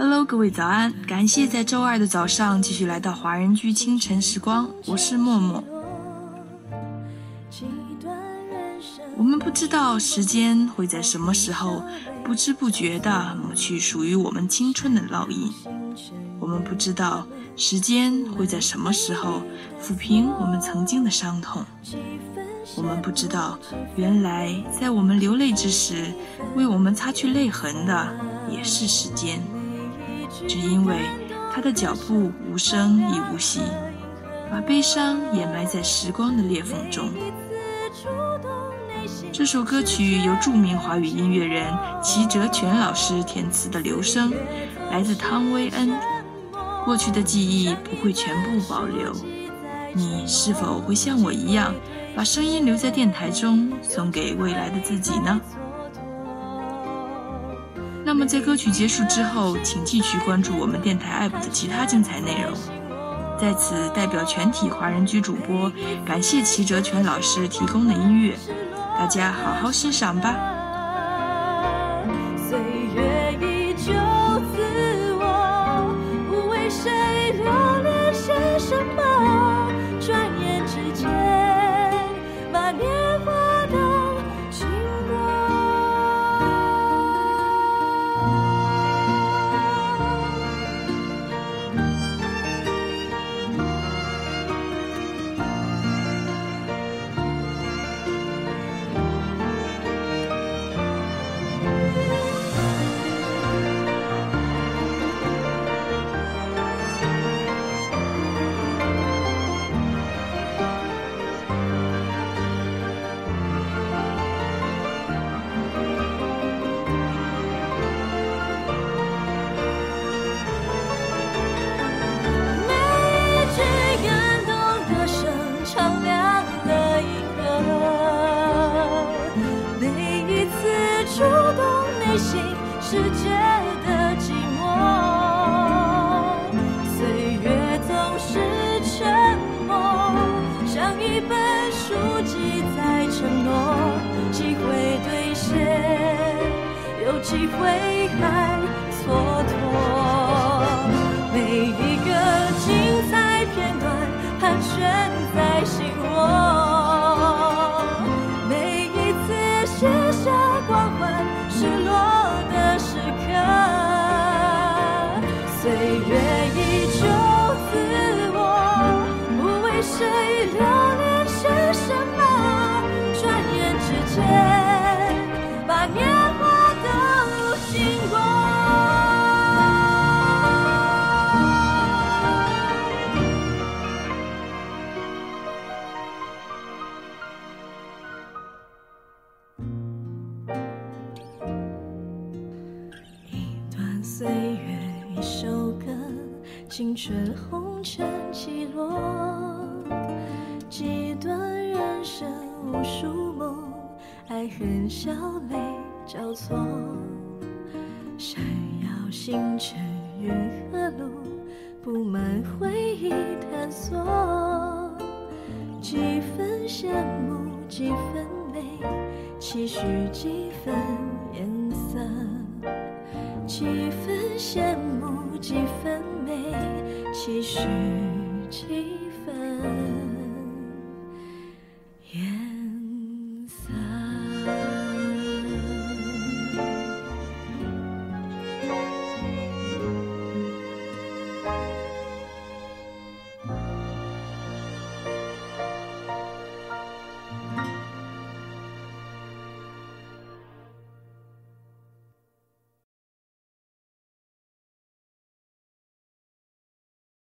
Hello，各位早安！感谢在周二的早上继续来到华人居清晨时光，我是默默。我们不知道时间会在什么时候不知不觉地抹去属于我们青春的烙印，我们不知道时间会在什么时候抚平我们曾经的伤痛，我们不知道原来在我们流泪之时，为我们擦去泪痕的也是时间。只因为他的脚步无声亦无息，把悲伤掩埋在时光的裂缝中。这首歌曲由著名华语音乐人齐哲全老师填词的《留声》，来自汤威恩。过去的记忆不会全部保留，你是否会像我一样，把声音留在电台中，送给未来的自己呢？那么在歌曲结束之后，请继续关注我们电台 APP 的其他精彩内容。在此，代表全体华人居主播，感谢齐哲全老师提供的音乐，大家好好欣赏吧。岁月依旧自我，不为谁留恋些什么，心世界的寂寞，岁月总是沉默，像一本书记载承诺，机会兑现，有机会还岁月。一首歌，青春红尘起落，几段人生无数梦，爱恨笑泪交错。闪耀星辰云和路，布满回忆探索。几分羡慕，几分美，期许几分颜色。几分羡慕，几分美，期许几分。